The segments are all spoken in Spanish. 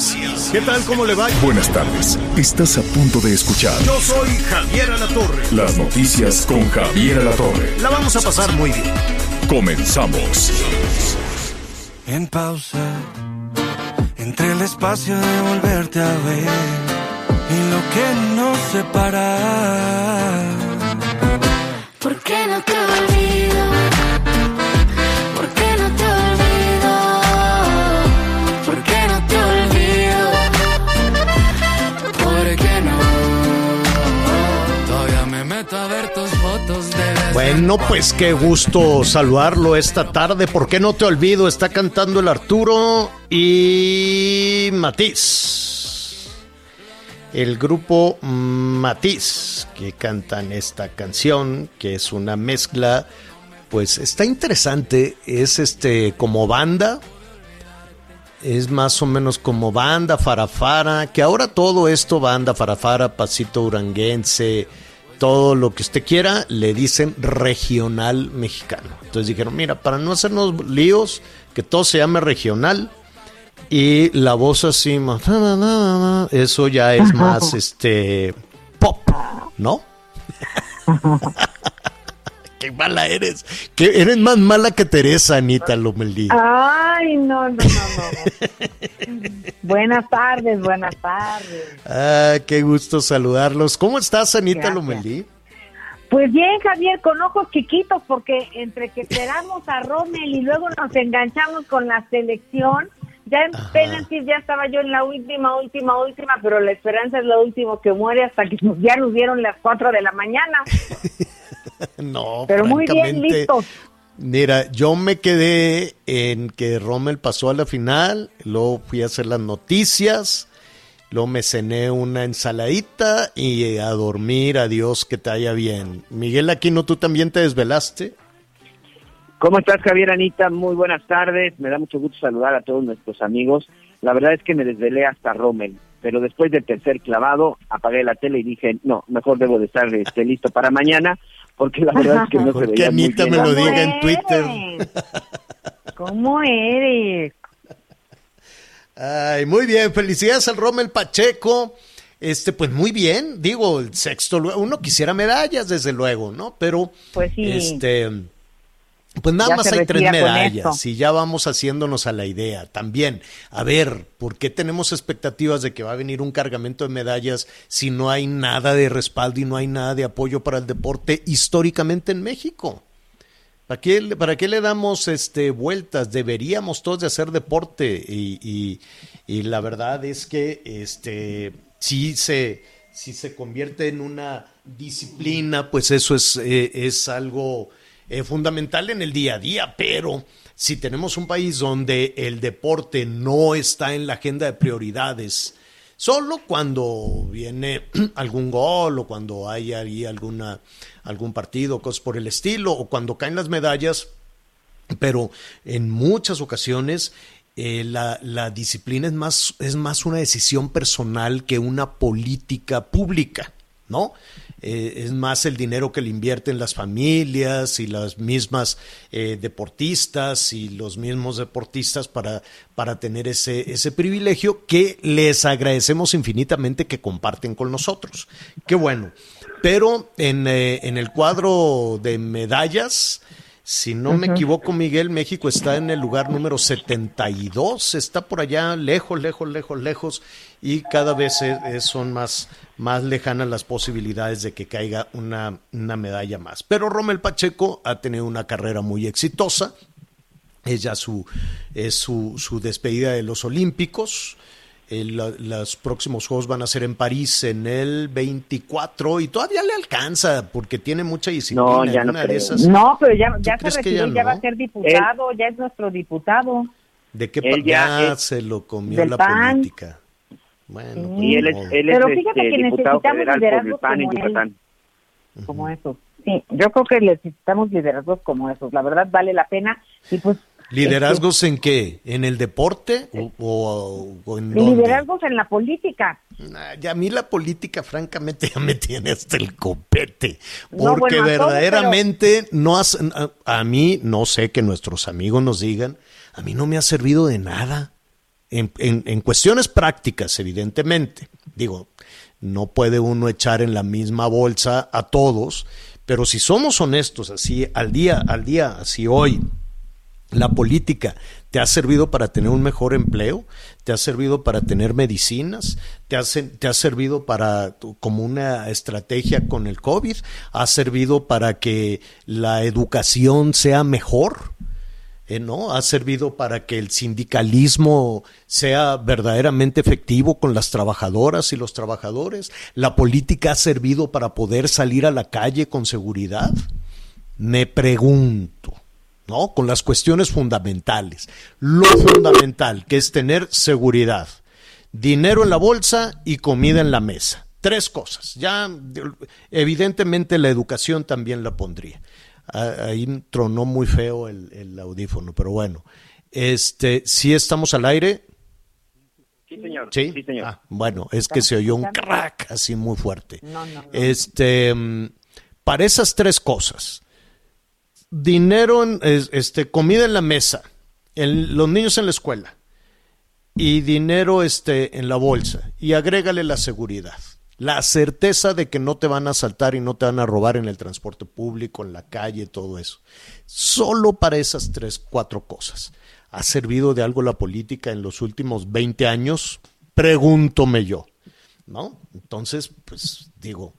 Noticias. ¿Qué tal? ¿Cómo le va? Buenas tardes. Estás a punto de escuchar Yo soy Javier Alatorre. las noticias con Javier Alatorre. La vamos a pasar muy bien. Comenzamos. En pausa, entre el espacio de volverte a ver y lo que nos separa. ¿Por qué no te olvido? Bueno, pues qué gusto saludarlo esta tarde. ¿Por qué no te olvido? Está cantando el Arturo y Matiz. El grupo Matiz que cantan esta canción, que es una mezcla, pues está interesante. Es este como banda, es más o menos como banda farafara, que ahora todo esto, banda farafara, pasito uranguense, todo lo que usted quiera, le dicen regional mexicano. Entonces dijeron, mira, para no hacernos líos, que todo se llame regional y la voz así, más, eso ya es más este pop, ¿no? Qué mala eres. Que eres más mala que Teresa, Anita Lomelí. Ay, no, no, no, no. buenas tardes, buenas tardes. Ah, qué gusto saludarlos. ¿Cómo estás, Anita Gracias. Lomelí? Pues bien, Javier, con ojos chiquitos, porque entre que esperamos a Rommel y luego nos enganchamos con la selección, ya en penaltis ya estaba yo en la última, última, última, pero la esperanza es lo último que muere hasta que ya nos dieron las 4 de la mañana. No, Pero muy bien. Mira, yo me quedé en que Rommel pasó a la final, luego fui a hacer las noticias, luego me cené una ensaladita y a dormir, adiós, que te haya bien. Miguel Aquino, ¿tú también te desvelaste? ¿Cómo estás, Javier Anita? Muy buenas tardes. Me da mucho gusto saludar a todos nuestros amigos. La verdad es que me desvelé hasta Rommel, pero después del tercer clavado apagué la tele y dije, no, mejor debo de estar este, listo para mañana, porque la verdad es que no se veía muy Anita bien. me lo ¿Cómo diga en Twitter. eres? ¿Cómo eres? Ay, muy bien, felicidades al Rommel Pacheco. Este, pues muy bien, digo, el sexto, lugar, uno quisiera medallas, desde luego, ¿no? Pero, Pues sí. este, pues nada Ya más hay tres medallas y ya vamos haciéndonos a la idea. También, a ver, ¿por qué tenemos expectativas de que va a venir un cargamento de medallas si no hay nada de respaldo y no hay nada de apoyo para el deporte históricamente en México? ¿Para qué, le- ¿Para qué le damos este, vueltas? Deberíamos todos de hacer deporte y, y- y la verdad es que este, si, se, si se convierte en una disciplina, pues eso es, eh, es algo eh, fundamental en el día a día, pero si tenemos un país donde el deporte no está en la agenda de prioridades, Solo cuando viene algún gol o cuando hay ahí alguna, algún partido, cosas por el estilo, o cuando caen las medallas, pero en muchas ocasiones eh, la, la disciplina es más, es más una decisión personal que una política pública, ¿no? Eh, es más el dinero que le invierten las familias y las mismas eh, deportistas y los mismos deportistas para, para tener ese, ese privilegio que les agradecemos infinitamente que comparten con nosotros. Qué bueno. Pero en, eh, en el cuadro de medallas, si no me equivoco, Miguel, México está en el lugar número 72, está por allá lejos, lejos, lejos, lejos, y cada vez es- es- son más, más lejanas las posibilidades de que caiga una, una medalla más. Pero Rommel Pacheco ha tenido una carrera muy exitosa, es ya su, es su, su despedida de los Olímpicos. El- la- los próximos juegos van a ser en París en el 24 y todavía le alcanza porque tiene mucha disciplina. No, ya no creo. esas- No, pero ya, ¿Tú ya se que retiró ya y ya va a no? ser diputado, ya es nuestro diputado. ¿De qué Él ya ya es se lo comió la PAN. política? Bueno, pues, Y él es, él es Pero este, fíjate que diputado necesitamos federal por el liderazgos como él. Yucatán. como esos. Sí, yo creo que necesitamos liderazgos como esos. La verdad vale la pena y pues ¿Liderazgos en qué? ¿En el deporte o, o- o en dónde? liderazgos en la política. Nah, ya a mí la política, francamente, ya me tiene hasta el copete. No, Porque bueno, a todos, verdaderamente no hacen. A, a mí, no sé que nuestros amigos nos digan, a mí no me ha servido de nada. En, en- en cuestiones prácticas, evidentemente. Digo, no puede uno echar en la misma bolsa a todos, pero si somos honestos, así al día, al día, así hoy, la política te ha servido para tener un mejor empleo, te ha servido para tener medicinas, te ha, te ha servido para como una estrategia con el COVID, ha servido para que la educación sea mejor. eh, ¿no? Ha servido para que el sindicalismo sea verdaderamente efectivo con las trabajadoras y los trabajadores. La política ha servido para poder salir a la calle con seguridad. Me pregunto, ¿no? Con las cuestiones fundamentales. Lo fundamental, que es tener seguridad, dinero en la bolsa y comida en la mesa. Tres cosas. Ya, de- evidentemente, la educación también la pondría. Ah, Ahí tronó muy feo el, el audífono, pero bueno. Este, si estamos al aire, Sí, señor. ¿Sí? señor. Ah, bueno, es que se oyó un crack así muy fuerte. No, no, no. Este, mm, para esas tres cosas, dinero, en, es- este, comida en la mesa, el- los niños en la escuela y dinero este, en la bolsa y agrégale la seguridad. La certeza de que no te van a asaltar y no te van a robar en el transporte público, en la calle, todo eso. Solo para esas tres, cuatro cosas. ¿Ha servido de algo la política en los últimos 20 años? Pregúntome yo. ¿No? Entonces, pues digo,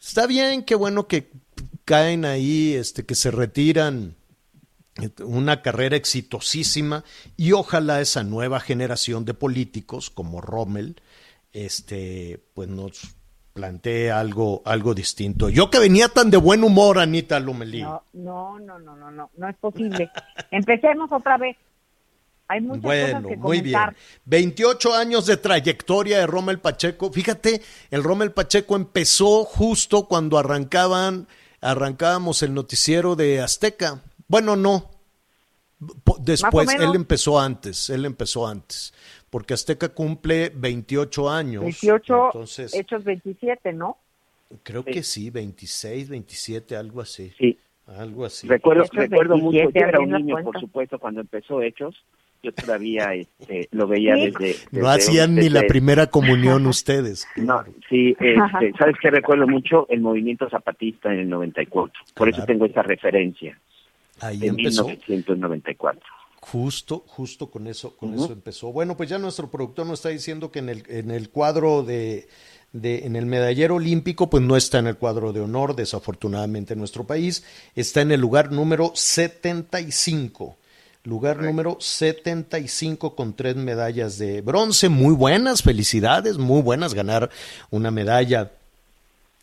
está bien, qué bueno que caen ahí, este, que se retiran una carrera exitosísima y ojalá esa nueva generación de políticos como Rommel este pues nos plantee algo algo distinto. Yo que venía tan de buen humor, Anita Lomelí. No, no, no, no, no, no, no es posible. Empecemos otra vez. Hay muchas Bueno, cosas que muy bien. comentar. 28 años de trayectoria de Rommel Pacheco. Fíjate, el Rommel Pacheco empezó justo cuando arrancaban, arrancábamos el noticiero de Azteca. Bueno, no. Después, él empezó antes, él empezó antes. Porque Azteca cumple 28 años. 18, Entonces, hechos 27, ¿no? creo que sí, 26, 27, algo así. Sí. Algo así. Recuerdo, Hechos recuerdo mucho, 27, yo era un niño, cuenta. por supuesto, cuando empezó Hechos. Yo todavía este, lo veía Sí. desde, desde... No hacían ni la primera comunión ustedes. No, sí, este, ¿sabes qué? Recuerdo mucho el movimiento zapatista en el 94. Por eso tengo esa referencia Ahí de empezó. 1994. Justo, justo con eso, con eso empezó. Bueno, pues ya nuestro productor nos está diciendo que en el, en el cuadro de, de, en el medallero olímpico, pues no está en el cuadro de honor, desafortunadamente en nuestro país, está en el lugar número 75. Lugar número 75 con tres medallas de bronce, muy buenas, felicidades, muy buenas ganar una medalla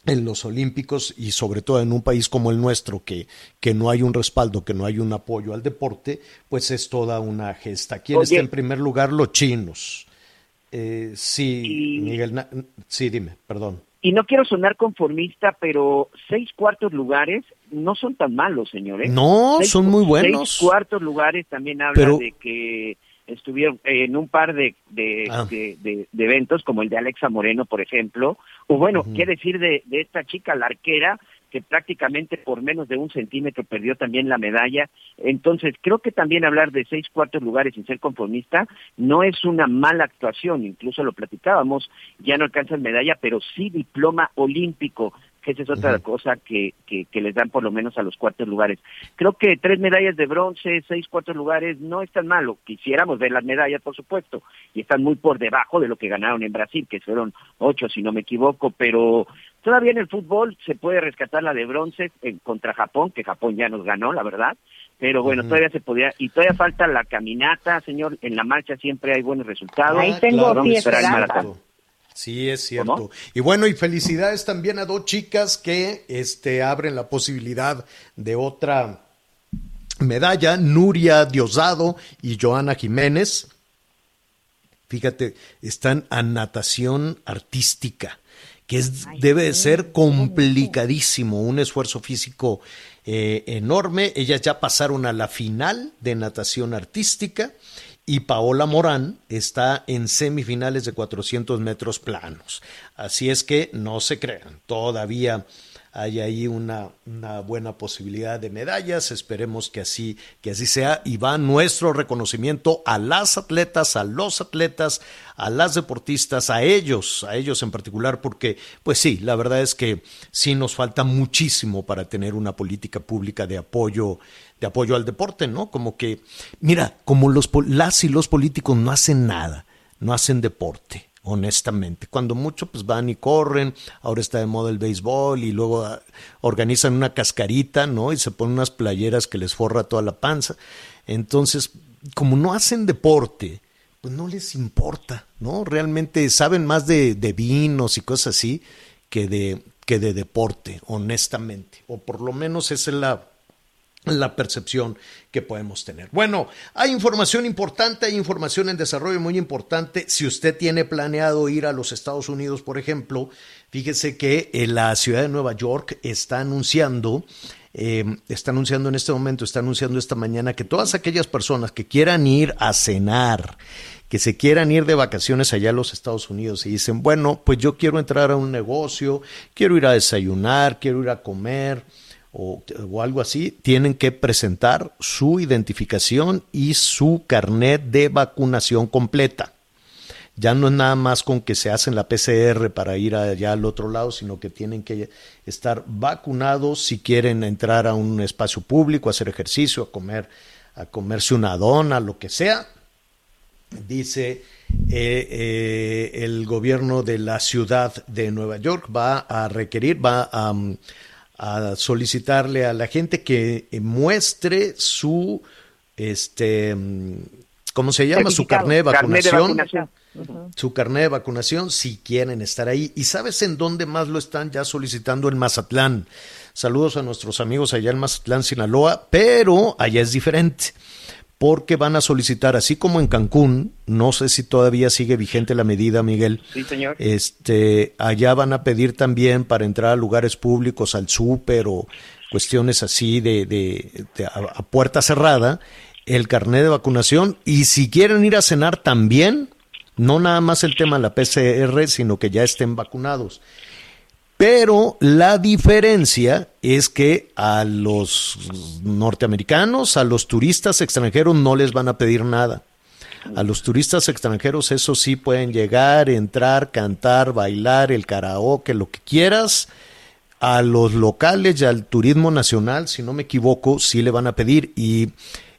en los Olímpicos y sobre todo en un país como el nuestro que, que no hay un respaldo, que no hay un apoyo al deporte, pues es toda una gesta. ¿Quién Oye. está en primer lugar? Los chinos. Eh, sí, Y- Miguel, sí, dime, perdón. Y no quiero sonar conformista, pero seis cuartos lugares no son tan malos, señores. No, Seis- son muy buenos. Seis cuartos lugares también habla Pero- de que estuvieron en un par de, de, Ah. de- de- de eventos, como el de Alexa Moreno, por ejemplo. O bueno, qué decir de, de esta chica, la arquera, que prácticamente por menos de un centímetro perdió también la medalla. Entonces, creo que también hablar de seis cuartos lugares sin ser conformista no es una mala actuación, incluso lo platicábamos, ya no alcanzan medalla, pero sí diploma olímpico, que esa es otra cosa que, que, que les dan por lo menos a los cuartos lugares. Creo que tres medallas de bronce, seis cuartos lugares, no es tan malo. Quisiéramos ver las medallas, por supuesto, y están muy por debajo de lo que ganaron en Brasil, que fueron ocho, si no me equivoco, pero todavía en el fútbol se puede rescatar la de bronce en- contra Japón, que Japón ya nos ganó, la verdad, pero bueno, todavía se podía, y todavía falta la caminata, señor, en la marcha siempre hay buenos resultados. Ahí tengo Vamos a sí, Sí, es cierto. Y bueno, y felicidades también a dos chicas que este, abren la posibilidad de otra medalla, Nuria Diosdado y Joana Jiménez. Fíjate, están a natación artística, que es, debe de ser complicadísimo, un esfuerzo físico eh, enorme. Ellas ya pasaron a la final de natación artística y Paola Morán está en semifinales de 400 metros planos. Así es que no se crean, todavía hay ahí una, buena posibilidad de medallas. Esperemos que así, que así sea. Y va nuestro reconocimiento a las atletas, a los atletas, a las deportistas, a ellos, a ellos en particular, porque, pues sí, la verdad es que sí nos falta muchísimo para tener una política pública de apoyo, de apoyo al deporte, ¿no? Como que, mira, como los las y los políticos no hacen nada, no hacen deporte honestamente. Cuando mucho, pues van y corren, ahora está de moda el béisbol y luego ah, organizan una cascarita, ¿no? Y se ponen unas playeras que les forra toda la panza. Entonces, como no hacen deporte, pues no les importa, ¿no? Realmente saben más de, de vinos y cosas así que de, que de deporte, honestamente. O por lo menos esa es la, la percepción que podemos tener. Bueno, hay información importante, hay información en desarrollo muy importante. Si usted tiene planeado ir a los Estados Unidos, por ejemplo, fíjese que en la ciudad de Nueva York está anunciando, eh, está anunciando en este momento, está anunciando esta mañana que todas aquellas personas que quieran ir a cenar, que se quieran ir de vacaciones allá a los Estados Unidos y dicen, bueno, pues yo quiero entrar a un negocio, quiero ir a desayunar, quiero ir a comer, o, algo así, tienen que presentar su identificación y su carnet de vacunación completa. Ya no es nada más con que se hacen la PCR para ir allá al otro lado, sino que tienen que estar vacunados si quieren entrar a un espacio público, hacer ejercicio, a comer, a comerse una dona, lo que sea. Dice eh, eh, el gobierno de la ciudad de Nueva York va a requerir, va a, um, a solicitarle a la gente que muestre su, este, mm, ¿cómo se llama? Su carnet de Carnet de vacunación. vacunación. Su carnet de vacunación si quieren estar ahí. ¿Y sabes en dónde más lo están ya solicitando? En Mazatlán. Saludos a nuestros amigos allá en Mazatlán, Sinaloa, pero allá es diferente porque van a solicitar, así como en Cancún, no sé si todavía sigue vigente la medida, Miguel. Sí, señor. Este, allá van a pedir también para entrar a lugares públicos, al súper o cuestiones así de, de- de a, a puerta cerrada, el carnet de vacunación y si quieren ir a cenar también, no nada más el tema de la PCR, sino que ya estén vacunados. Pero la diferencia es que a los norteamericanos, a los turistas extranjeros no les van a pedir nada. A los turistas extranjeros eso sí pueden llegar, entrar, cantar, bailar, el karaoke, lo que quieras. A los locales y al turismo nacional, si no me equivoco, sí le van a pedir. Y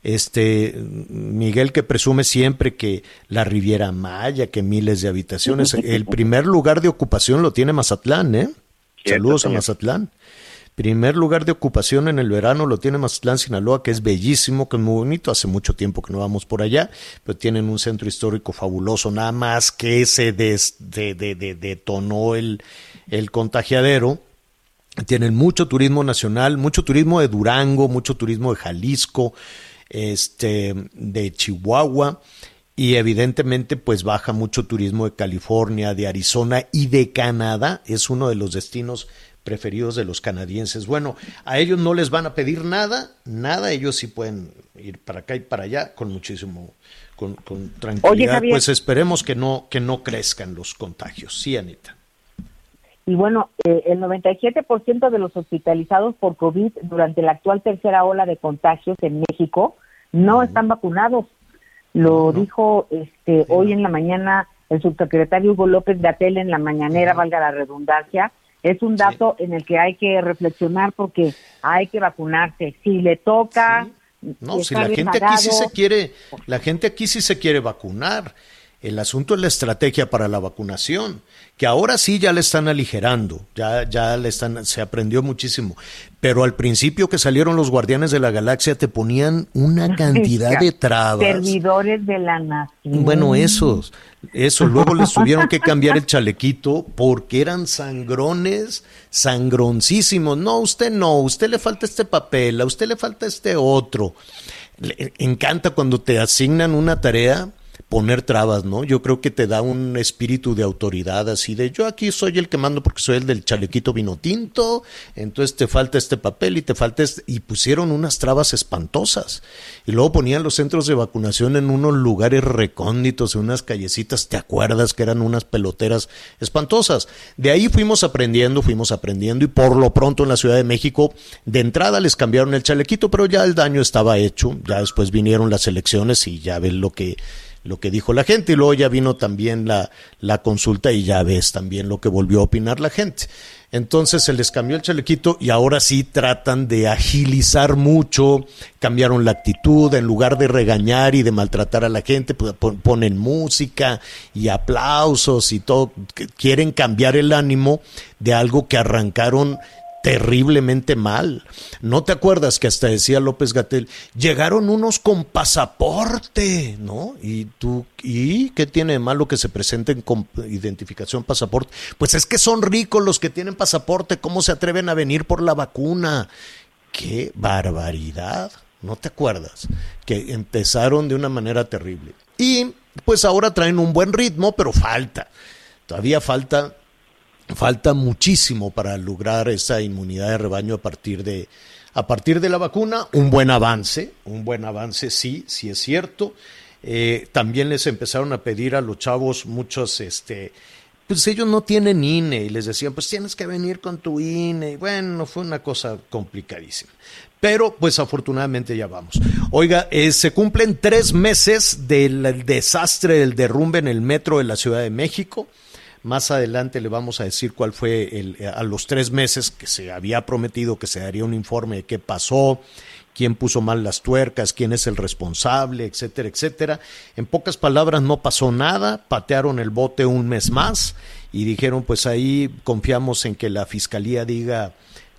este Miguel que presume siempre que la Riviera Maya, que miles de habitaciones, el primer lugar de ocupación lo tiene Mazatlán, ¿eh? Saludos a. Mazatlán. Primer lugar de ocupación en el verano lo tiene Mazatlán, Sinaloa, que es bellísimo, que es muy bonito. Hace mucho tiempo que no vamos por allá, pero tienen un centro histórico fabuloso. Nada más que se des- de- de- de- detonó el, el contagiadero. Tienen mucho turismo nacional, mucho turismo de Durango, mucho turismo de Jalisco, este, de Chihuahua y evidentemente pues baja mucho turismo de California, de Arizona y de Canadá. Es uno de los destinos preferidos de los canadienses. Bueno, a ellos no les van a pedir nada, nada, ellos sí pueden ir para acá y para allá con muchísimo, con, con tranquilidad. Javier. pues esperemos que no, que no crezcan los contagios. Sí, Anita. Y bueno, eh, el 97% de los hospitalizados por COVID durante la actual tercera ola de contagios en México no están vacunados. Lo dijo este hoy en la mañana el subsecretario Hugo López Gatel en la mañanera, valga la redundancia. Es un dato en el que hay que reflexionar porque hay que vacunarse. Si le toca, No, si la gente aquí sí se quiere, la gente aquí sí se quiere vacunar. El asunto es la estrategia para la vacunación, que ahora sí ya le están aligerando, ya, ya le están, se aprendió muchísimo. Pero al principio que salieron los guardianes de la galaxia te ponían una cantidad de trabas. Servidores de la nación. Bueno, esos, eso. Luego les tuvieron que cambiar el chalequito porque eran sangrones, sangroncísimos. No, usted no, usted le falta este papel, a usted le falta este otro. Le encanta cuando te asignan una tarea poner trabas, ¿no? Yo creo que te da un espíritu de autoridad así de yo aquí soy el que mando porque soy el del chalequito vino tinto, entonces te falta este papel y te falta este y pusieron unas trabas espantosas. Y luego ponían los centros de vacunación en unos lugares recónditos, en unas callecitas, ¿te acuerdas que eran unas peloteras espantosas? De ahí fuimos aprendiendo, fuimos aprendiendo y por lo pronto en la Ciudad de México de entrada les cambiaron el chalequito, pero ya el daño estaba hecho, ya después vinieron las elecciones y ya ves lo que lo que dijo la gente y luego ya vino también la, la consulta y ya ves también lo que volvió a opinar la gente. Entonces se les cambió el chalequito y ahora sí tratan de agilizar mucho, cambiaron la actitud, en lugar de regañar y de maltratar a la gente, pues pon- ponen música y aplausos y todo, quieren cambiar el ánimo de algo que arrancaron terriblemente mal. ¿No te acuerdas que hasta decía López Gatel, llegaron unos con pasaporte, ¿no? Y tú, ¿y qué tiene de malo que se presenten con identificación pasaporte? Pues es que son ricos los que tienen pasaporte, ¿cómo se atreven a venir por la vacuna? ¡Qué barbaridad! ¿No te acuerdas? Que empezaron de una manera terrible. Y pues ahora traen un buen ritmo, pero falta. Todavía falta falta muchísimo para lograr esa inmunidad de rebaño a partir de a partir de la vacuna un buen avance un buen avance sí sí es cierto Eh, también les empezaron a pedir a los chavos muchos este pues ellos no tienen INE y les decían pues tienes que venir con tu INE y bueno fue una cosa complicadísima pero pues afortunadamente ya vamos. Oiga, eh, se cumplen tres meses del desastre del derrumbe en el metro de la Ciudad de México. Más adelante le vamos a decir cuál fue el, a los tres meses que se había prometido que se daría un informe de qué pasó, quién puso mal las tuercas, quién es el responsable, etcétera, etcétera. En pocas palabras, no pasó nada, patearon el bote un mes más y dijeron, pues ahí confiamos en que la fiscalía diga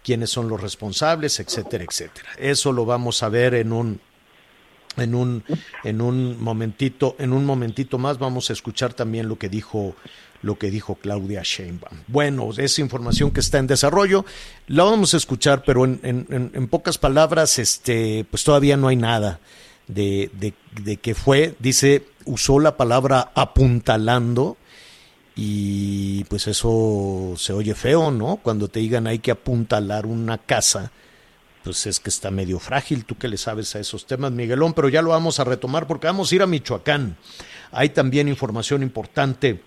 quiénes son los responsables, etcétera, etcétera. Eso lo vamos a ver en un en un en un momentito, en un momentito más vamos a escuchar también lo que dijo lo que dijo Claudia Sheinbaum. Bueno, esa información que está en desarrollo la vamos a escuchar, pero en pocas palabras, este, pues todavía no hay nada de, de, de que fue, dice, usó la palabra apuntalando y pues eso se oye feo, ¿no? Cuando te digan hay que apuntalar una casa, pues es que está medio frágil. Tú que le sabes a esos temas, Miguelón, pero ya lo vamos a retomar porque vamos a ir a Michoacán. Hay también información importante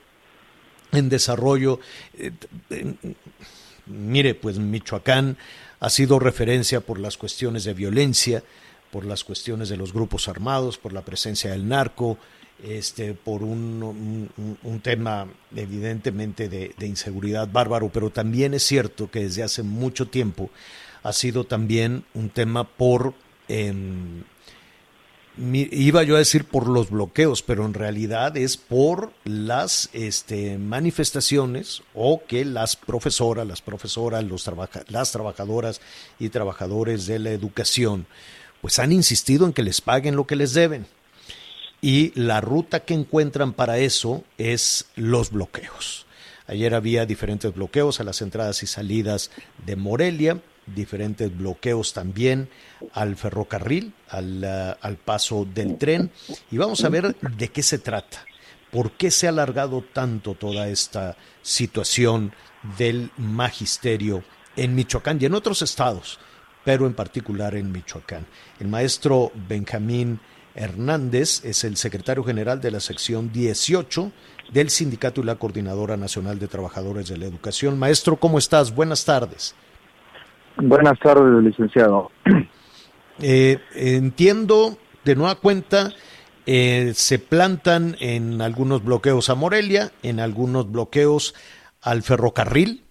en desarrollo. Eh, mire, pues Michoacán ha sido referencia por las cuestiones de violencia, por las cuestiones de los grupos armados, por la presencia del narco, este, por un, un, tema evidentemente de, de, inseguridad bárbaro, pero también es cierto que desde hace mucho tiempo ha sido también un tema por, mi, iba yo a decir por los bloqueos, pero en realidad es por las este, manifestaciones o que las profesoras, las profesoras, las trabajadoras y trabajadores de la educación, pues han insistido en que les paguen lo que les deben y la ruta que encuentran para eso es los bloqueos. Ayer había diferentes bloqueos a las entradas y salidas de Morelia, diferentes bloqueos también al ferrocarril, al, uh, al, paso del tren. Y vamos a ver de qué se trata. ¿Por qué se ha alargado tanto toda esta situación del magisterio en Michoacán y en otros estados, pero en particular en Michoacán? El maestro Benjamín Hernández es el secretario general de la sección 18 del Sindicato y la Coordinadora Nacional de Trabajadores de la Educación. Maestro, ¿cómo estás? Buenas tardes. Buenas tardes, licenciado. Eh, entiendo, de nueva cuenta, eh, se plantan en algunos bloqueos a Morelia, en algunos bloqueos al ferrocarril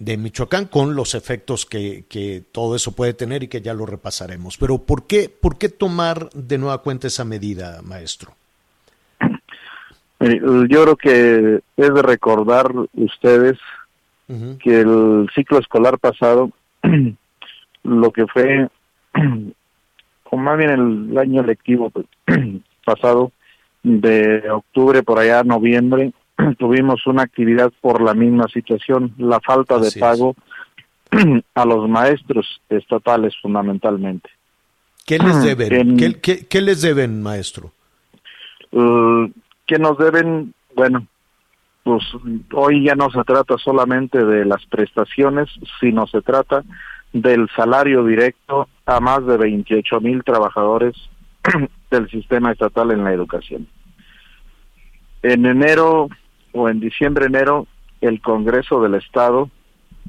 de Michoacán, con los efectos que, que, todo eso puede tener y que ya lo repasaremos. Pero ¿por qué, por qué tomar de nueva cuenta esa medida, maestro? Mire, Yo creo que es de recordar ustedes que el ciclo escolar pasado, lo que fue, o más bien el año lectivo pues, pasado, de octubre por allá a noviembre, tuvimos una actividad por la misma situación, la falta de es. pago a los maestros estatales fundamentalmente. ¿Qué les deben? En- ¿Qué, qué- qué les deben, maestro? Uh, que nos deben, bueno, pues hoy ya no se trata solamente de las prestaciones, sino se trata del salario directo a más de 28 mil trabajadores del sistema estatal en la educación. En enero o en diciembre, enero, el Congreso del Estado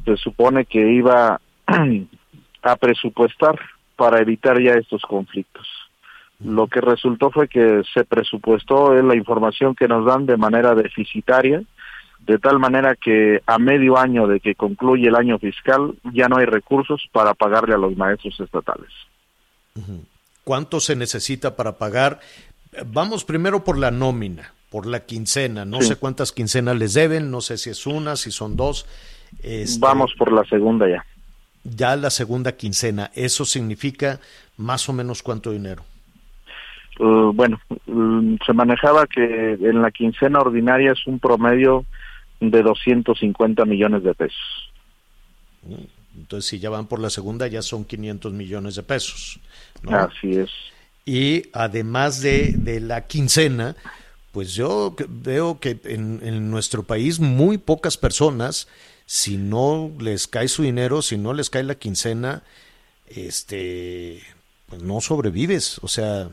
se supone que iba a presupuestar para evitar ya estos conflictos. Lo que resultó fue que se presupuestó es la información que nos dan de manera deficitaria, de tal manera que a medio año de que concluye el año fiscal ya no hay recursos para pagarle a los maestros estatales. ¿Cuánto se necesita para pagar? Vamos primero por la nómina, por la quincena. No Sí. sé cuántas quincenas les deben, no sé si es una, si son dos. Este, Vamos por la segunda ya. Ya la segunda quincena. Eso significa más o menos cuánto dinero. Uh, bueno, mm, se manejaba que en la quincena ordinaria es un promedio de 250 millones de pesos. Entonces, si ya van por la segunda, ya son 500 millones de pesos. ¿no? Así es. Y además de, de la quincena, pues yo veo que en, en nuestro país muy pocas personas, si no les cae su dinero, si no les cae la quincena, este, pues no sobrevives. O sea,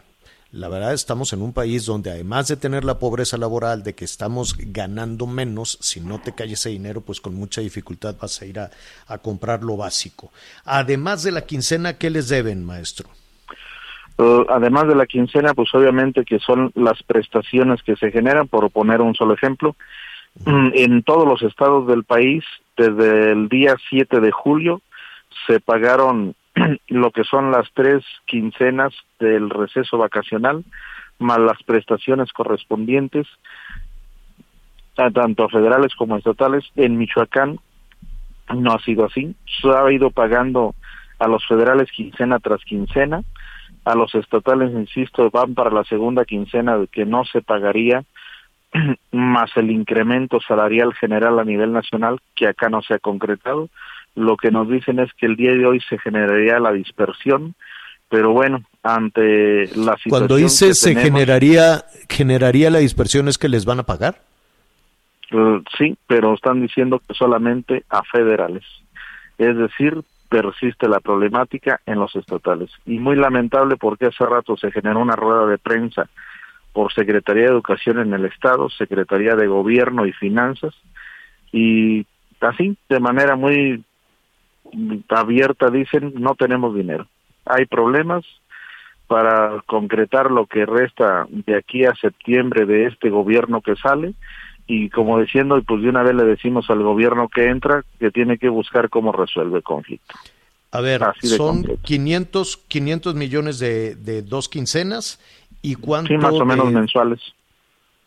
la verdad estamos en un país donde además de tener la pobreza laboral, de que estamos ganando menos, si no te cae ese dinero, pues con mucha dificultad vas a ir a, a comprar lo básico. Además de la quincena, ¿qué les deben, maestro? Uh, además de la quincena, pues obviamente que son las prestaciones que se generan, por poner un solo ejemplo, en todos los estados del país, desde el día 7 de julio, se pagaron lo que son las tres quincenas del receso vacacional, más las prestaciones correspondientes, tanto federales como estatales. En Michoacán no ha sido así, se ha ido pagando a los federales quincena tras quincena, a los estatales, insisto, van para la segunda quincena de que no se pagaría, más el incremento salarial general a nivel nacional, que acá no se ha concretado. Lo que nos dicen es que el día de hoy se generaría la dispersión, pero bueno, ante la situación Cuando dice que se tenemos- generaría, generaría la dispersión, ¿es que les van a pagar? Eh, sí, pero están diciendo que solamente a federales. Es decir, persiste la problemática en los estatales. Y muy lamentable porque hace rato se generó una rueda de prensa por Secretaría de Educación en el Estado, Secretaría de Gobierno y Finanzas, y así, de manera muy abierta, dicen, no tenemos dinero. Hay problemas para concretar lo que resta de aquí a septiembre de este gobierno que sale, y como diciendo, y pues de una vez le decimos al gobierno que entra que tiene que buscar cómo resuelve el conflicto. A ver, son concreto. 500, 500 millones de, de dos quincenas y cuánto Sí, más o menos de- mensuales.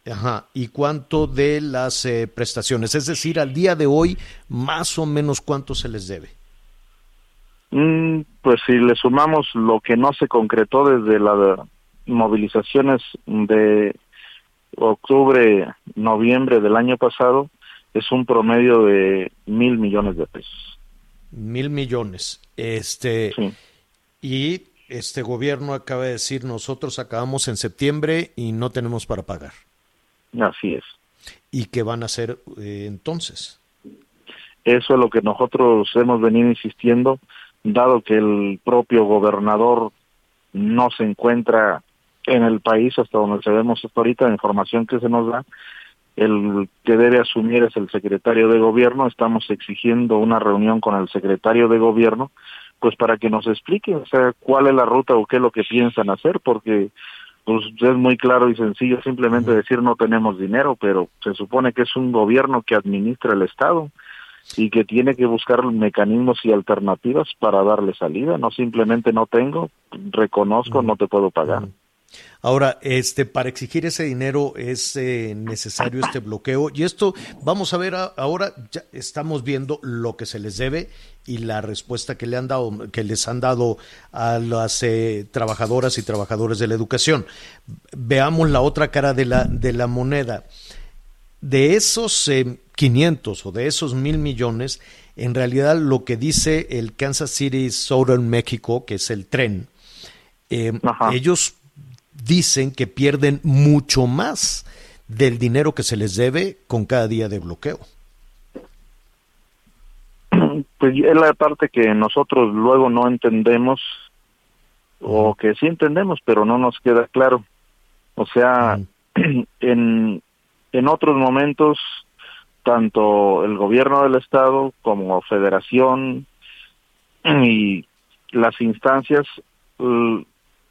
Ajá, y cuánto de las eh, prestaciones, es decir, al día de hoy, más o menos cuánto se les debe. Mm, pues si le sumamos lo que no se concretó desde las movilizaciones de octubre, noviembre del año pasado, es un promedio de mil millones de pesos. Mil millones. Este, y este gobierno acaba de decir, nosotros acabamos en septiembre y no tenemos para pagar. Así es. ¿Y qué van a hacer eh, entonces? Eso es lo que nosotros hemos venido insistiendo, dado que el propio gobernador no se encuentra en el país hasta donde sabemos hasta ahorita, la información que se nos da, el que debe asumir es el secretario de gobierno, estamos exigiendo una reunión con el secretario de gobierno, pues para que nos explique, o sea, cuál es la ruta o qué es lo que piensan hacer, porque pues es muy claro y sencillo simplemente decir no tenemos dinero, pero se supone que es un gobierno que administra el Estado y que tiene que buscar mecanismos y alternativas para darle salida, no simplemente no tengo, reconozco, no te puedo pagar. Ahora, este, para exigir ese dinero es eh, necesario este bloqueo. Y esto, vamos a ver ahora, ya estamos viendo lo que se les debe y la respuesta que le han dado, que les han dado a las eh, trabajadoras y trabajadores de la educación. Veamos la otra cara de la, de la moneda. De esos 500 eh, o de esos mil millones, en realidad lo que dice el Kansas City Southern México, que es el tren, eh, ellos dicen que pierden mucho más del dinero que se les debe con cada día de bloqueo. Pues es la parte que nosotros luego no entendemos o que sí entendemos, pero no nos queda claro. O sea, en, en otros momentos, tanto el gobierno del Estado como Federación y las instancias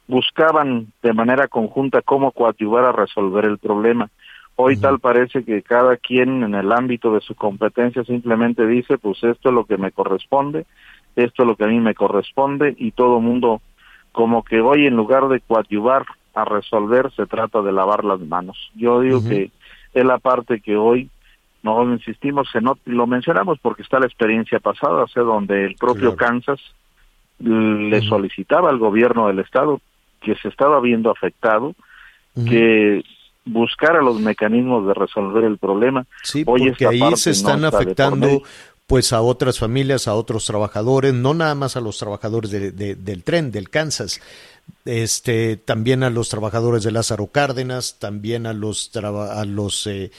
buscaban de manera conjunta cómo coadyuvar a resolver el problema. Hoy tal parece que cada quien en el ámbito de su competencia simplemente dice, pues esto es lo que me corresponde, esto es lo que a mí me corresponde y todo mundo como que hoy en lugar de coadyuvar a resolver se trata de lavar las manos. Yo digo que es la parte que hoy no insistimos en lo mencionamos porque está la experiencia pasada, o sea, donde el propio Kansas le solicitaba al gobierno del estado que se estaba viendo afectado, que buscara los mecanismos de resolver el problema. Sí, porque ahí se están afectando pues a otras familias, a otros trabajadores, no nada más a los trabajadores de, del tren, del Kansas, este, también a los trabajadores de Lázaro Cárdenas, también a los, a los eh,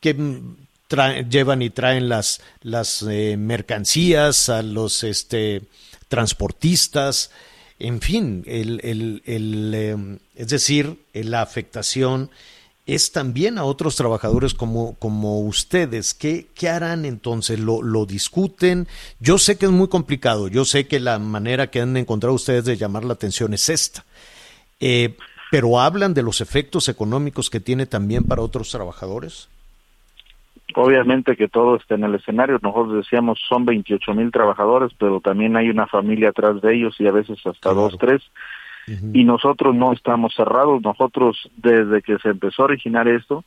que llevan y traen las, las eh, mercancías, a los este, transportistas, en fin, el, el, el, em, es decir, la afectación es también a otros trabajadores como, como ustedes. ¿Qué, ¿Qué, harán entonces? ¿Lo, ¿Lo discuten? Yo sé que es muy complicado, yo sé que la manera que han encontrado ustedes de llamar la atención es esta, eh, pero hablan de los efectos económicos que tiene también para otros trabajadores. Obviamente que todo está en el escenario. Nosotros decíamos son 28 mil trabajadores, pero también hay una familia atrás de ellos y a veces hasta dos, tres. Y nosotros no estamos cerrados. Nosotros, desde que se empezó a originar esto,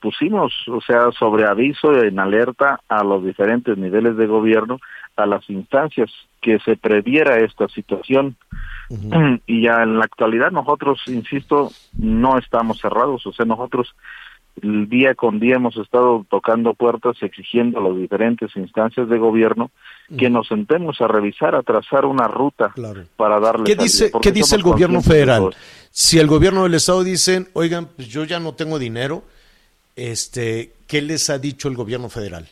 pusimos, o sea, sobre aviso en alerta a los diferentes niveles de gobierno, a las instancias, que se previera esta situación. Y ya en la actualidad nosotros, insisto, no estamos cerrados, o sea, nosotros día con día hemos estado tocando puertas exigiendo a las diferentes instancias de gobierno que nos sentemos a revisar, a trazar una ruta para darle. ¿Qué dice, ¿qué dice el gobierno federal? Si el gobierno del estado dice, oigan, pues yo ya no tengo dinero, este, ¿qué les ha dicho el gobierno federal?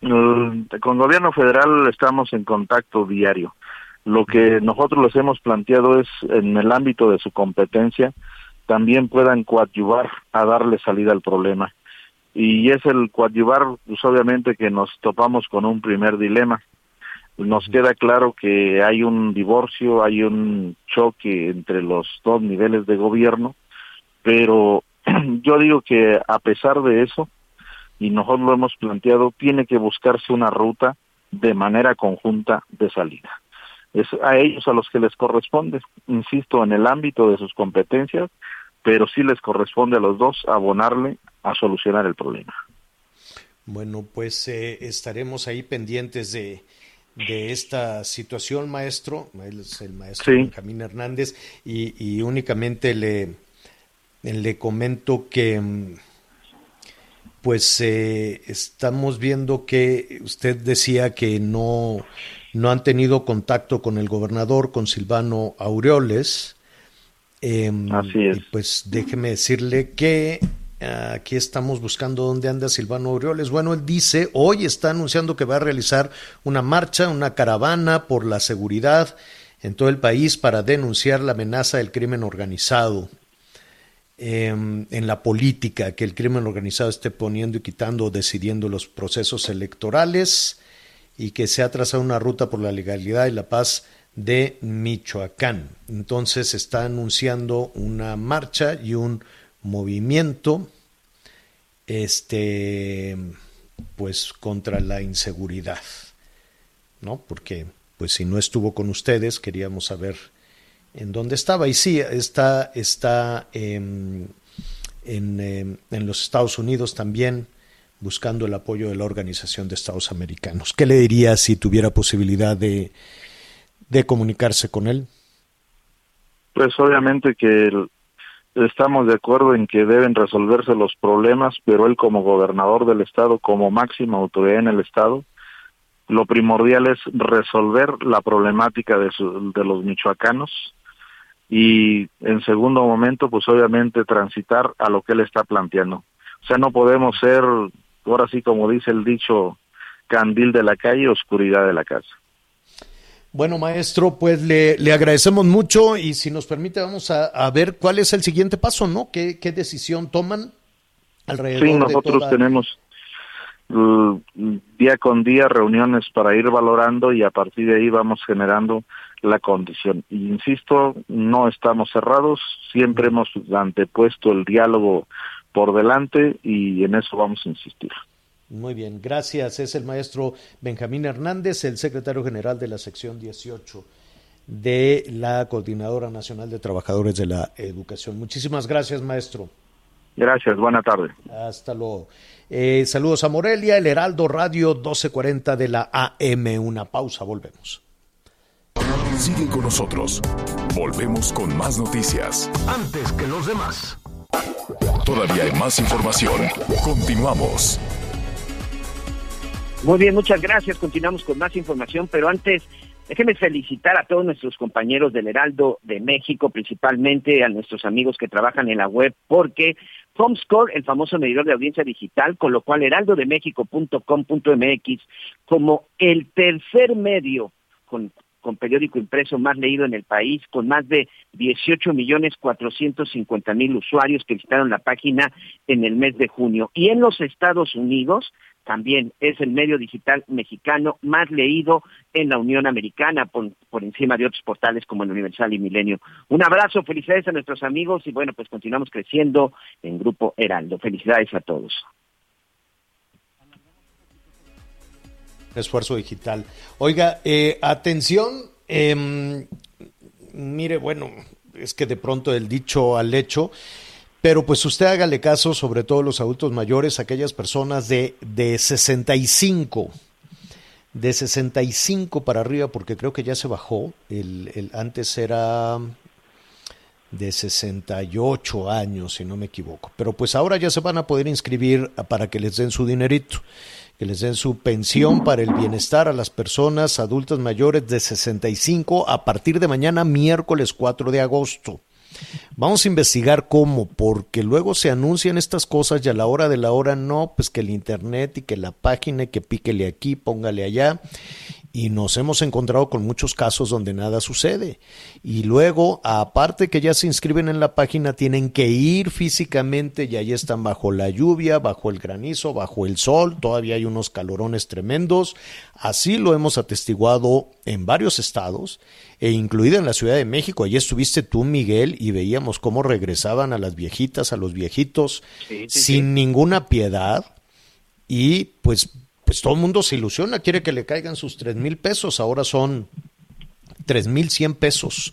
Mm, con el gobierno federal estamos en contacto diario. Lo que nosotros les hemos planteado es en el ámbito de su competencia también puedan coadyuvar a darle salida al problema. Y es el coadyuvar, pues obviamente que nos topamos con un primer dilema. Nos queda claro que hay un divorcio, hay un choque entre los dos niveles de gobierno, pero yo digo que a pesar de eso, y nosotros lo hemos planteado, tiene que buscarse una ruta de manera conjunta de salida. Es a ellos a los que les corresponde, insisto, en el ámbito de sus competencias, pero sí les corresponde a los dos abonarle a solucionar el problema. Bueno, pues eh, estaremos ahí pendientes de, de esta situación, maestro. Es el maestro Benjamín Hernández y, y, únicamente le, le comento que pues eh, estamos viendo que usted decía que no, no han tenido contacto con el gobernador, con Silvano Aureoles. Em, Así es. pues déjeme decirle que ah, aquí estamos buscando dónde anda Silvano Aureoles. Bueno, él dice, hoy está anunciando que va a realizar una marcha, una caravana por la seguridad en todo el país para denunciar la amenaza del crimen organizado em, en la política, que el crimen organizado esté poniendo y quitando o decidiendo los procesos electorales y que se ha trazado una ruta por la legalidad y la paz de Michoacán. Entonces está anunciando una marcha y un movimiento este pues contra la inseguridad. ¿No? Porque pues si no estuvo con ustedes, queríamos saber en donde estaba. Y sí, está, está em, en, em, en los Estados Unidos también buscando el apoyo de la Organización de Estados Americanos. ¿Qué le diría si tuviera posibilidad de, de comunicarse con él? Pues obviamente que estamos de acuerdo en que deben resolverse los problemas, pero él como gobernador del estado, como máxima autoridad en el estado, lo primordial es resolver la problemática de, su- de los michoacanos y en segundo momento, pues obviamente transitar a lo que él está planteando. O sea, no podemos ser, ahora sí como dice el dicho, candil de la calle, oscuridad de la casa. Bueno, maestro, pues le, le agradecemos mucho y si nos permite vamos a, a ver cuál es el siguiente paso, ¿no? ¿Qué, qué decisión toman alrededor Sí, de nosotros toda- tenemos mm, día con día reuniones para ir valorando y a partir de ahí vamos generando la condición. Y insisto, no estamos cerrados, siempre hemos antepuesto el diálogo por delante y en eso vamos a insistir. Muy bien, gracias. Es el maestro Benjamín Hernández, el secretario general de la sección 18 de la Coordinadora Nacional de Trabajadores de la Educación. Muchísimas gracias, maestro. Gracias, buena tarde. Hasta luego. Eh, saludos a Morelia, el Heraldo Radio 1240 de la AM. Una pausa, volvemos. Sigue con nosotros. Volvemos con más noticias. Antes que los demás. Todavía hay más información. Continuamos. Muy bien, muchas gracias. Continuamos con más información, pero antes déjenme felicitar a todos nuestros compañeros del Heraldo de México, principalmente a nuestros amigos que trabajan en la web, porque Comscore, el famoso medidor de audiencia digital, colocó al heraldodemexico.com.mx como el tercer medio con, con periódico impreso más leído en el país, con más de 18 millones 450 mil usuarios que visitaron la página en el mes de junio. Y en los Estados Unidos también es el medio digital mexicano más leído en la Unión Americana, por, encima de otros portales como el Universal y Milenio. Un abrazo, felicidades a nuestros amigos y bueno, pues continuamos creciendo en Grupo Heraldo. Felicidades a todos. Esfuerzo digital. Oiga, eh, atención, em, mire, bueno, es que de pronto el dicho al hecho, pero pues usted hágale caso, sobre todo los adultos mayores, aquellas personas de, de 65, de 65 para arriba, porque creo que ya se bajó, el, el antes era de 68 años, si no me equivoco, pero pues ahora ya se van a poder inscribir para que les den su dinerito que les den su pensión para el bienestar a las personas adultas mayores de 65 a partir de mañana, miércoles 4 de agosto. Vamos a investigar cómo, porque luego se anuncian estas cosas y a la hora de la hora no, pues que el internet y que la página y que píquele aquí, póngale allá. Y nos hemos encontrado con muchos casos donde nada sucede. Y luego, aparte que ya se inscriben en la página, tienen que ir físicamente y ahí están bajo la lluvia, bajo el granizo, bajo el sol. Todavía hay unos calorones tremendos. Así lo hemos atestiguado en varios estados e incluida en la Ciudad de México. Allí estuviste tú, Miguel, y veíamos cómo regresaban a las viejitas, a los viejitos, Sí, sí, sin sí. ninguna piedad. Y pues, pues todo el mundo se ilusiona, quiere que le caigan sus tres mil pesos. Ahora son tres mil cien pesos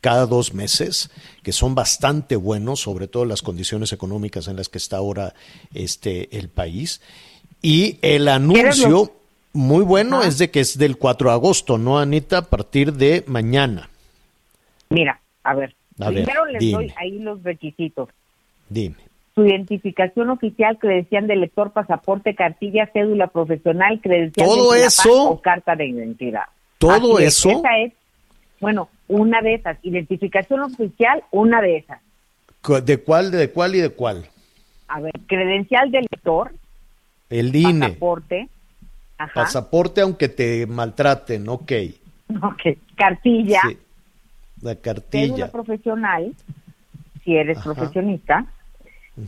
cada dos meses, que son bastante buenos, sobre todo las condiciones económicas en las que está ahora este el país. Y el anuncio muy bueno es de que es del 4 de agosto, ¿no, Anita? A partir de mañana. Mira, a ver, A ver, primero les dime. doy ahí los requisitos. Dime. Su identificación oficial, credencial de lector, pasaporte, cartilla, cédula profesional, credencial ¿Todo de eso? O carta de identidad. ¿Todo Así es, eso? Esa es, bueno, una de esas. Identificación oficial, una de esas. ¿De cuál, de cuál y de cuál? A ver, credencial de lector, El INE. pasaporte, ajá, Pasaporte aunque te maltraten, ok. ok, cartilla, Sí. La cédula cartilla. profesional, si eres Ajá. profesionista,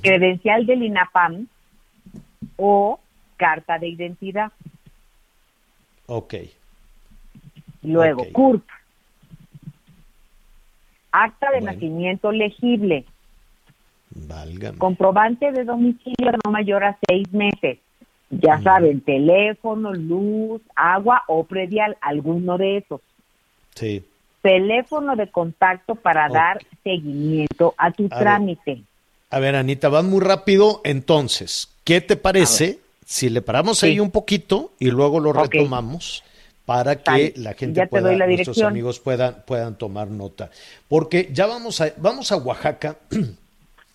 credencial del INAPAM o carta de identidad. Ok. Luego, Ok. CURP, acta de Bueno. nacimiento legible, Válgame. comprobante de domicilio no mayor a seis meses. Ya saben, teléfono, luz, agua o predial, alguno de esos. Sí. teléfono de contacto para dar seguimiento a tu A ver. A ver, Anita, vas muy rápido. Entonces, ¿qué te parece si le paramos ahí un poquito y luego lo retomamos para que la gente pueda, la nuestros amigos puedan, puedan tomar nota? Porque ya vamos a, vamos a Oaxaca.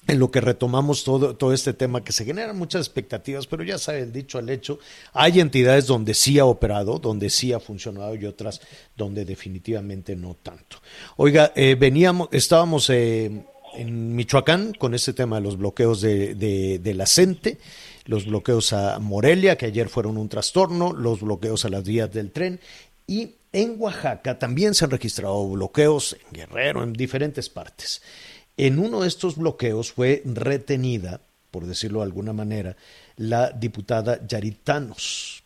En lo que retomamos todo, todo este tema, que se generan muchas expectativas, pero ya sabe el dicho al hecho, hay entidades donde sí ha operado, donde sí ha funcionado y otras donde definitivamente no tanto. Oiga, eh, veníamos, estábamos eh, en Michoacán con este tema de los bloqueos de, de, de la CENTE, los bloqueos a Morelia, que ayer fueron un trastorno, los bloqueos a las vías del tren, y en Oaxaca también se han registrado bloqueos, en Guerrero, en diferentes partes. En uno de estos bloqueos fue retenida, por decirlo de alguna manera, la diputada Yaritanos.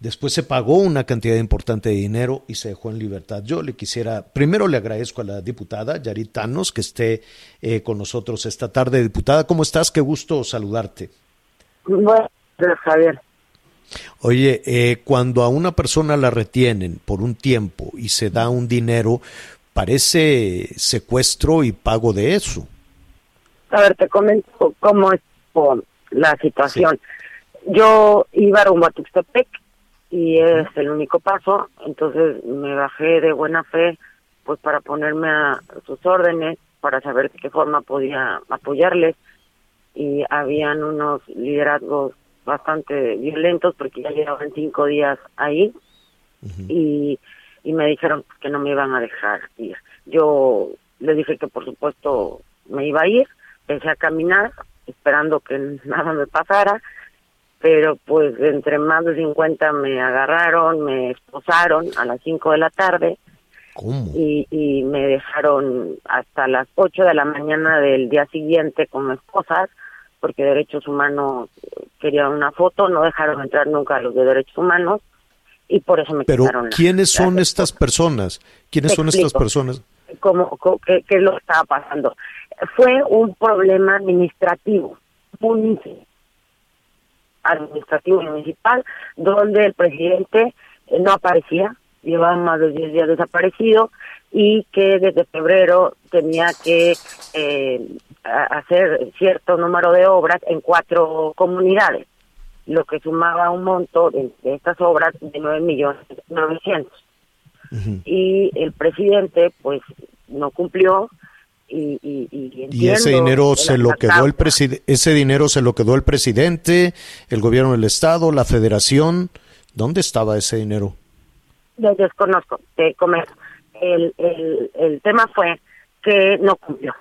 Después se pagó una cantidad importante de dinero y se dejó en libertad. Yo le quisiera, primero le agradezco a la diputada Yaritanos que esté eh, con nosotros esta tarde. Diputada, ¿cómo estás? Qué gusto saludarte. Bueno, gracias, Javier. Oye, eh, cuando a una persona la retienen por un tiempo y se da un dinero, parece secuestro y pago de eso. A ver, te comento cómo es la situación. Yo iba rumbo a Tuxtepec y es el único paso, entonces me bajé de buena fe pues para ponerme a sus órdenes, para saber de qué forma podía apoyarles y habían unos liderazgos bastante violentos porque ya llevaban cinco días ahí. Y, y me dijeron que no me iban a dejar ir. Yo le dije que por supuesto me iba a ir, empecé a caminar esperando que nada me pasara, pero pues entre más de 50 me agarraron, me esposaron a las 5 de la tarde ¿Cómo? y, y me dejaron hasta las 8 de la mañana del día siguiente con esposas porque Derechos Humanos querían una foto, no dejaron entrar nunca a los de Derechos Humanos y por eso me Pero, ¿quiénes son estas personas? ¿Quiénes Te son estas personas? cómo, cómo- qué, qué es lo que estaba pasando. Fue un problema administrativo, municipal, administrativo municipal, donde el presidente eh, no aparecía, llevaba más de 10 días desaparecido y que desde febrero tenía que eh, hacer cierto número de obras en cuatro comunidades, lo que sumaba un monto de, de estas obras de 9 millones 900 y el presidente pues no cumplió y, y, y, Y ese dinero se lo quedó el ese dinero se lo quedó el presidente, el gobierno del estado, la federación. ¿Dónde estaba ese dinero? Yo desconozco, te comento. El, el, el tema fue que no cumplió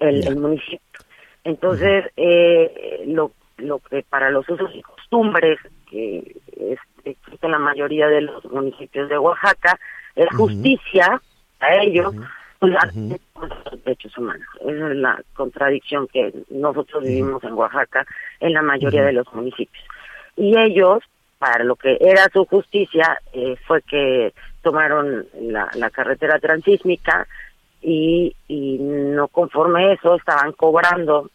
el, el municipio. Entonces, eh, lo, lo que para los usos y costumbres que es- existe en la mayoría de los municipios de Oaxaca es justicia a ellos, pues, los derechos humanos. Esa es la contradicción que nosotros vivimos en Oaxaca en la mayoría de los municipios. Y ellos, para lo que era su justicia, eh, fue que tomaron la, la carretera transísmica y, y no conforme eso estaban cobrando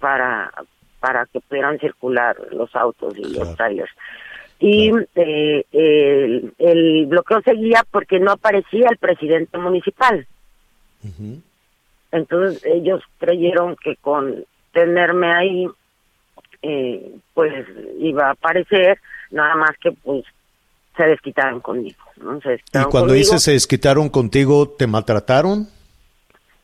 para para que pudieran circular los autos y los trailers. Y eh, el, el bloqueo seguía porque no aparecía el presidente municipal. Entonces ellos creyeron que con tenerme ahí, eh, pues iba a aparecer, nada más que pues se desquitaron conmigo. ¿no? Se Y cuando conmigo. dices se desquitaron contigo, ¿te maltrataron?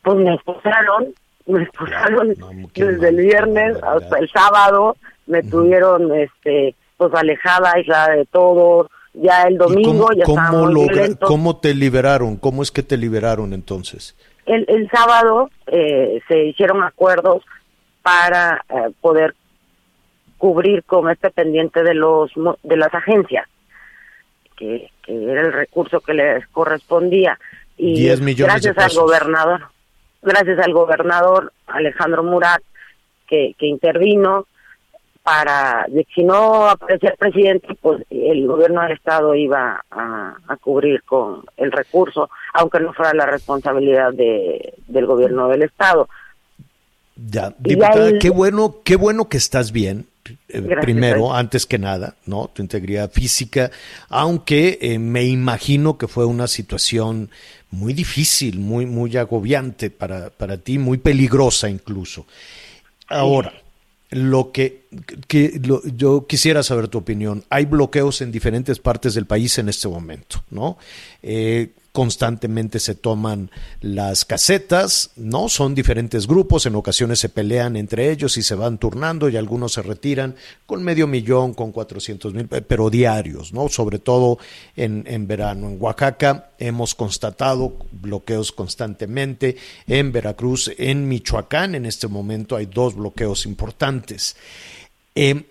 pues me esposaron, me esposaron desde el viernes hasta el sábado, me tuvieron este pues alejada, aislada de todo, ya el domingo ¿Cómo, ya cómo logra-. ¿Cómo te liberaron? ¿Cómo es que te liberaron entonces? El, el sábado eh, se hicieron acuerdos para eh, poder cubrir con este pendiente de los de las agencias, que, que era el recurso que les correspondía. Y 10 millones de gracias al gobernador, gracias al gobernador Alejandro Murat, que, que intervino para, de si no aparecía el presidente, pues el gobierno del Estado iba a, a cubrir con el recurso, aunque no fuera la responsabilidad de, del gobierno del Estado. Ya, diputada, ahí- qué bueno, qué bueno que estás bien. eh, primero, antes que nada, ¿no? Tu integridad física, aunque eh, me imagino que fue una situación muy difícil, muy, muy agobiante para, para ti, muy peligrosa incluso. Ahora, lo que, que yo quisiera saber tu opinión. Hay bloqueos en diferentes partes del país en este momento, ¿no? Eh, constantemente se toman las casetas, ¿no? Son diferentes grupos, en ocasiones se pelean entre ellos y se van turnando y algunos se retiran con medio millón, con 400 mil, pero diarios, ¿no? Sobre todo en, en verano. En Oaxaca hemos constatado bloqueos constantemente, en Veracruz, en Michoacán, en este momento hay dos bloqueos importantes. Eh,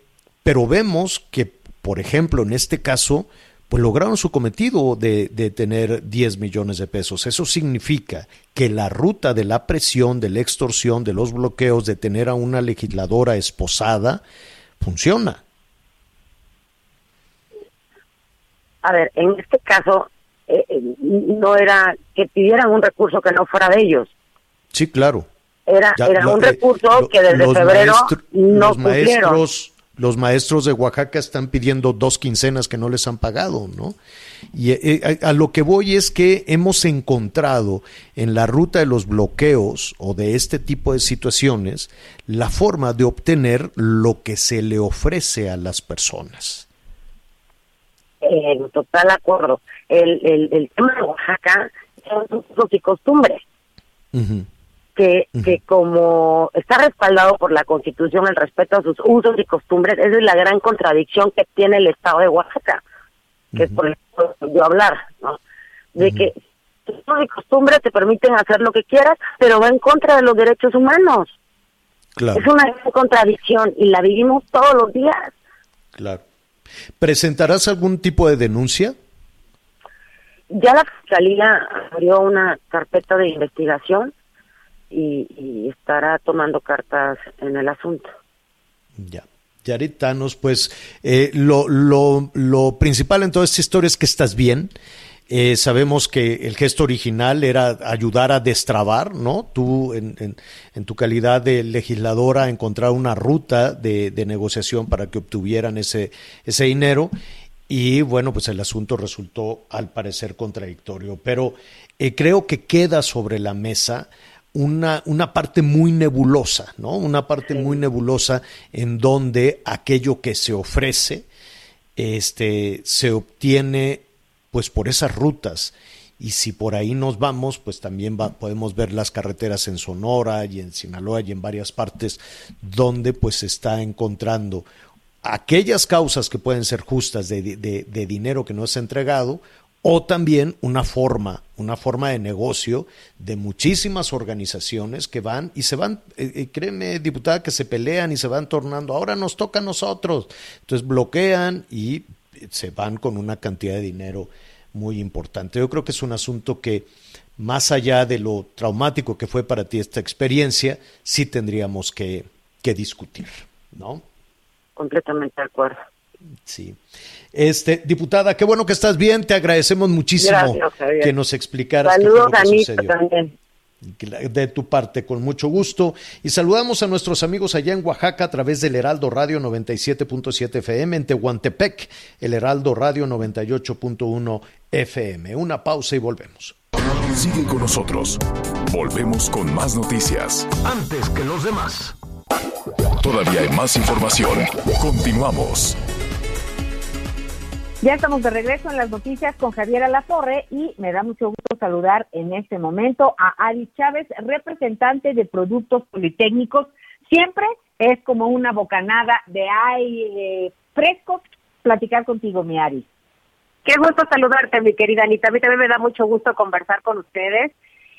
pero vemos que, por ejemplo, en este caso, pues lograron su cometido de, de tener 10 millones de pesos. Eso significa que la ruta de la presión, de la extorsión, de los bloqueos, de tener a una legisladora esposada, funciona. A ver, en este caso, eh, eh, no era que pidieran un recurso que no fuera de ellos. Sí, claro. Era, Ya, era lo- un eh, recurso que desde los febrero maestro- no los cumplieron. maestros, los maestros de Oaxaca están pidiendo dos quincenas que no les han pagado, ¿no? Y eh, a, a lo que voy es que hemos encontrado en la ruta de los bloqueos o de este tipo de situaciones la forma de obtener lo que se le ofrece a las personas. Eh, en total acuerdo. El, el, el tema de Oaxaca son usos y costumbres. Ujú. Que, que como está respaldado por la Constitución el respeto a sus usos y costumbres, esa es la gran contradicción que tiene el Estado de Oaxaca, que es por el que yo hablar, ¿no? De que tus usos y costumbres te permiten hacer lo que quieras, pero va en contra de los derechos humanos. Claro, Es una gran contradicción y la vivimos todos los días. claro. ¿Presentarás algún tipo de denuncia? Ya la Fiscalía abrió una carpeta de investigación y, y estará tomando cartas en el asunto. Ya. Yarit Thanos, pues eh, lo, lo, lo principal en toda esta historia es que estás bien. Eh, sabemos que el gesto original era ayudar a destrabar, ¿no? Tú, en, en, tu calidad de legisladora, encontrar una ruta de, de negociación para que obtuvieran ese, ese dinero. Y bueno, pues el asunto resultó al parecer contradictorio. Pero eh, creo que queda sobre la mesa una, una parte muy nebulosa, ¿no? Una parte muy nebulosa en donde aquello que se ofrece este, se obtiene pues por esas rutas. Y si por ahí nos vamos, pues también va, podemos ver las carreteras en Sonora y en Sinaloa y en varias partes donde pues se está encontrando aquellas causas que pueden ser justas de, de, de dinero que no es entregado o también una forma, una forma de negocio de muchísimas organizaciones que van y se van, eh, eh, créeme, diputada, que se pelean y se van tornando. Ahora nos toca a nosotros. Entonces bloquean y se van con una cantidad de dinero muy importante. Yo creo que es un asunto que, más allá de lo traumático que fue para ti esta experiencia, sí tendríamos que, que discutir, ¿no? Completamente de acuerdo. Sí. Este, diputada, qué bueno que estás bien, te agradecemos muchísimo Gracias, que nos explicaras qué Saludos fue lo a que Anita sucedió. también. De tu parte, con mucho gusto. Y saludamos a nuestros amigos allá en Oaxaca a través del Heraldo Radio 97.7 FM, en Tehuantepec, el Heraldo Radio 98.1 FM. Una pausa y volvemos. Sigue con nosotros. Volvemos con más noticias. Antes que los demás. Todavía hay más información. Continuamos. Ya estamos de regreso en las noticias con Javier Alatorre y me da mucho gusto saludar en este momento a Ari Chávez, representante de Productos Politécnicos. Siempre es como una bocanada de aire fresco platicar contigo, mi Ari. Qué gusto saludarte, mi querida Anita. A mí también me da mucho gusto conversar con ustedes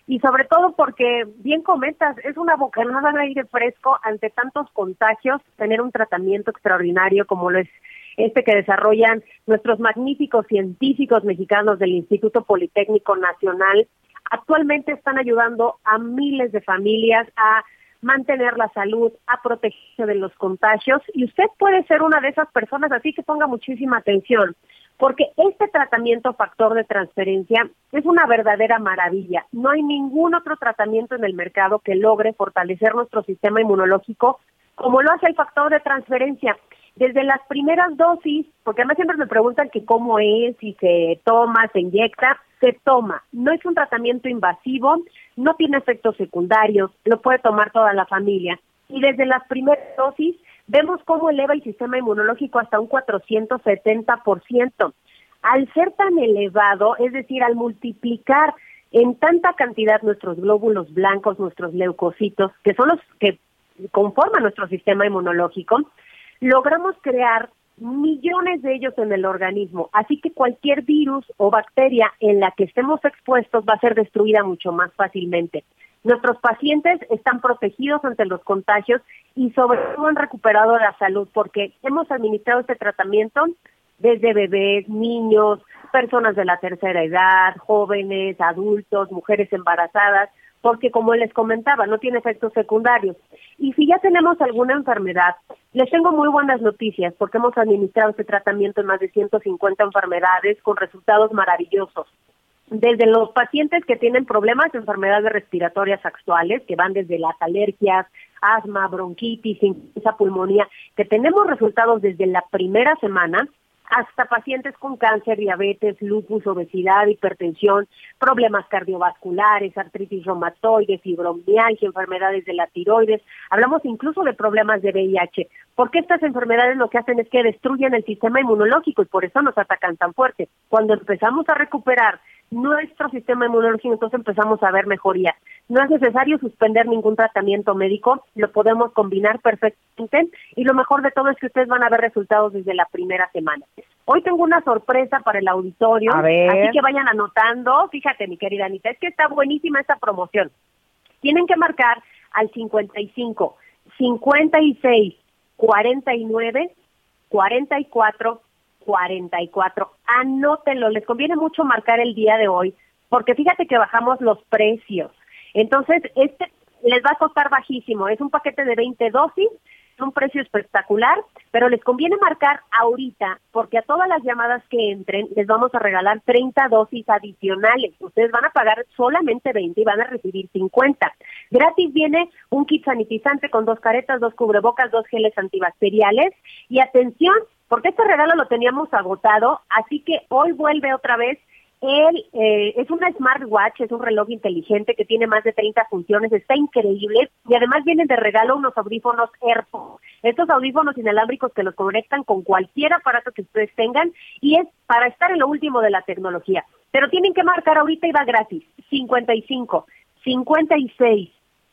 y sobre todo porque, bien comentas, es una bocanada de aire fresco ante tantos contagios, tener un tratamiento extraordinario como lo es este que desarrollan nuestros magníficos científicos mexicanos del Instituto Politécnico Nacional. Actualmente están ayudando a miles de familias a mantener la salud, a protegerse de los contagios y usted puede ser una de esas personas, así que ponga muchísima atención, porque este tratamiento factor de transferencia es una verdadera maravilla. No hay ningún otro tratamiento en el mercado que logre fortalecer nuestro sistema inmunológico como lo hace el factor de transferencia. Desde las primeras dosis, porque además siempre me preguntan que cómo es, si se toma, se inyecta, se toma. No es un tratamiento invasivo, no tiene efectos secundarios, lo puede tomar toda la familia. Y desde las primeras dosis vemos cómo eleva el sistema inmunológico hasta un 470%. Al ser tan elevado, es decir, al multiplicar en tanta cantidad nuestros glóbulos blancos, nuestros leucocitos, que son los que conforman nuestro sistema inmunológico, logramos crear millones de ellos en el organismo. Así que cualquier virus o bacteria en la que estemos expuestos va a ser destruida mucho más fácilmente. Nuestros pacientes están protegidos ante los contagios y sobre todo han recuperado la salud porque hemos administrado este tratamiento desde bebés, niños, personas de la tercera edad, jóvenes, adultos, mujeres embarazadas, porque como les comentaba, no tiene efectos secundarios. Y si ya tenemos alguna enfermedad, les tengo muy buenas noticias porque hemos administrado este tratamiento en más de 150 enfermedades con resultados maravillosos. Desde los pacientes que tienen problemas de enfermedades respiratorias actuales, que van desde las alergias, asma, bronquitis, esa pulmonía, que tenemos resultados desde la primera semana, hasta pacientes con cáncer, diabetes, lupus, obesidad, hipertensión, problemas cardiovasculares, artritis reumatoide, fibromialgia, enfermedades de la tiroides. Hablamos incluso de problemas de VIH, porque estas enfermedades lo que hacen es que destruyen el sistema inmunológico y por eso nos atacan tan fuerte. Cuando empezamos a recuperar nuestro sistema inmunológico, entonces empezamos a ver mejoría. No es necesario suspender ningún tratamiento médico, lo podemos combinar perfectamente y lo mejor de todo es que ustedes van a ver resultados desde la primera semana. Hoy tengo una sorpresa para el auditorio, así que vayan anotando. Fíjate, mi querida Anita, es que está buenísima esta promoción. Tienen que marcar al 55 56 49 44 44. Anótenlo, les conviene mucho marcar el día de hoy, porque fíjate que bajamos los precios. Entonces, este les va a costar bajísimo, es un paquete de 20 dosis, un precio espectacular, pero les conviene marcar ahorita, porque a todas las llamadas que entren les vamos a regalar 30 dosis adicionales. Ustedes van a pagar solamente 20 y van a recibir 50. Gratis viene un kit sanitizante con dos caretas, dos cubrebocas, dos geles antibacteriales y atención, porque este regalo lo teníamos agotado, así que hoy vuelve otra vez. Él eh, es una smartwatch, es un reloj inteligente que tiene más de 30 funciones, está increíble y además vienen de regalo unos audífonos AirPods. Estos audífonos inalámbricos que los conectan con cualquier aparato que ustedes tengan y es para estar en lo último de la tecnología. Pero tienen que marcar ahorita y va gratis. 55, 56,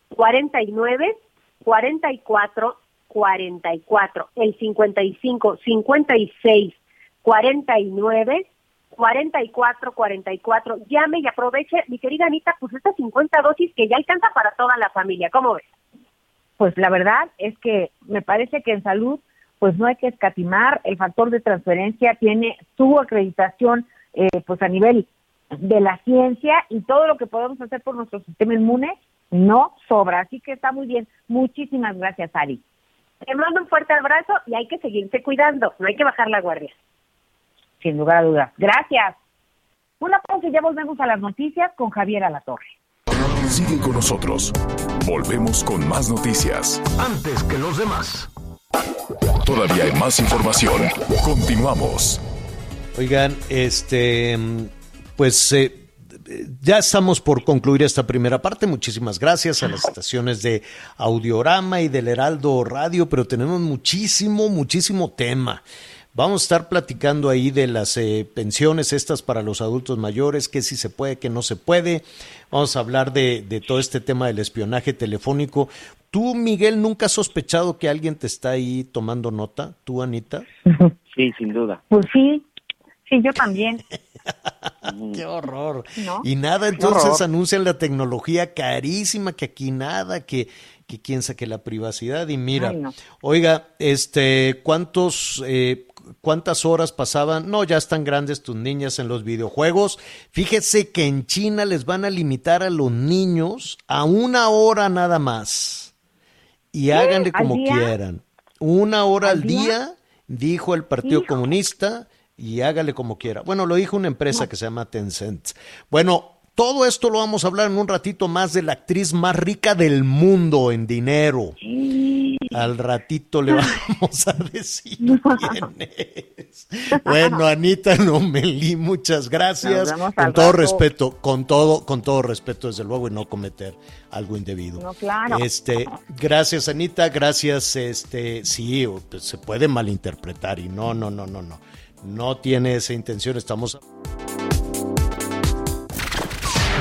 49, 44 44, el 55, 56, 49, 44, 44. Llame y aproveche, mi querida Anita, pues estas 50 dosis que ya alcanza para toda la familia. ¿Cómo ves? Pues la verdad es que me parece que en salud pues no hay que escatimar, el factor de transferencia tiene su acreditación eh, pues a nivel de la ciencia y todo lo que podemos hacer por nuestro sistema inmune no sobra, así que está muy bien. Muchísimas gracias, Ari. Te mando un fuerte abrazo y hay que seguirse cuidando, no hay que bajar la guardia. Sin lugar a dudas. Gracias. Una pausa y ya volvemos a las noticias con Javier Alatorre. Sigue con nosotros. Volvemos con más noticias. Antes que los demás. Todavía hay más información. Continuamos. Oigan, este, pues eh, ya estamos por concluir esta primera parte. Muchísimas gracias a las estaciones de Audiorama y del Heraldo Radio, pero tenemos muchísimo, muchísimo tema. Vamos a estar platicando ahí de las eh, pensiones estas para los adultos mayores, qué sí se puede, qué no se puede. Vamos a hablar de, de todo este tema del espionaje telefónico. ¿Tú, Miguel, nunca has sospechado que alguien te está ahí tomando nota? ¿Tú, Anita? Sí, sin duda. Pues sí, sí, yo también. Qué horror. ¿No? Y nada, entonces anuncian la tecnología carísima, que aquí nada, que, que quién saque la privacidad. Y mira, Ay, no. oiga, este, ¿cuántos, eh, cuántas horas pasaban? No, ya están grandes tus niñas en los videojuegos. Fíjese que en China les van a limitar a los niños a una hora nada más. Y háganle ¿Al como quieran. Una hora al ¿Al día? día, dijo el Partido Hijo. Comunista, y hágale como quiera. Bueno, lo dijo una empresa que se llama Tencent. Bueno, todo esto lo vamos a hablar en un ratito más de la actriz más rica del mundo en dinero. Al ratito le vamos a decir quién es. Bueno, Anita Lomelí, muchas gracias. Con todo respeto, con todo, con todo respeto, desde luego, y no cometer algo indebido. No, claro. Este, gracias, Anita, gracias, este, sí, pues, se puede malinterpretar y no, no, no, no, no. No tiene esa intención, estamos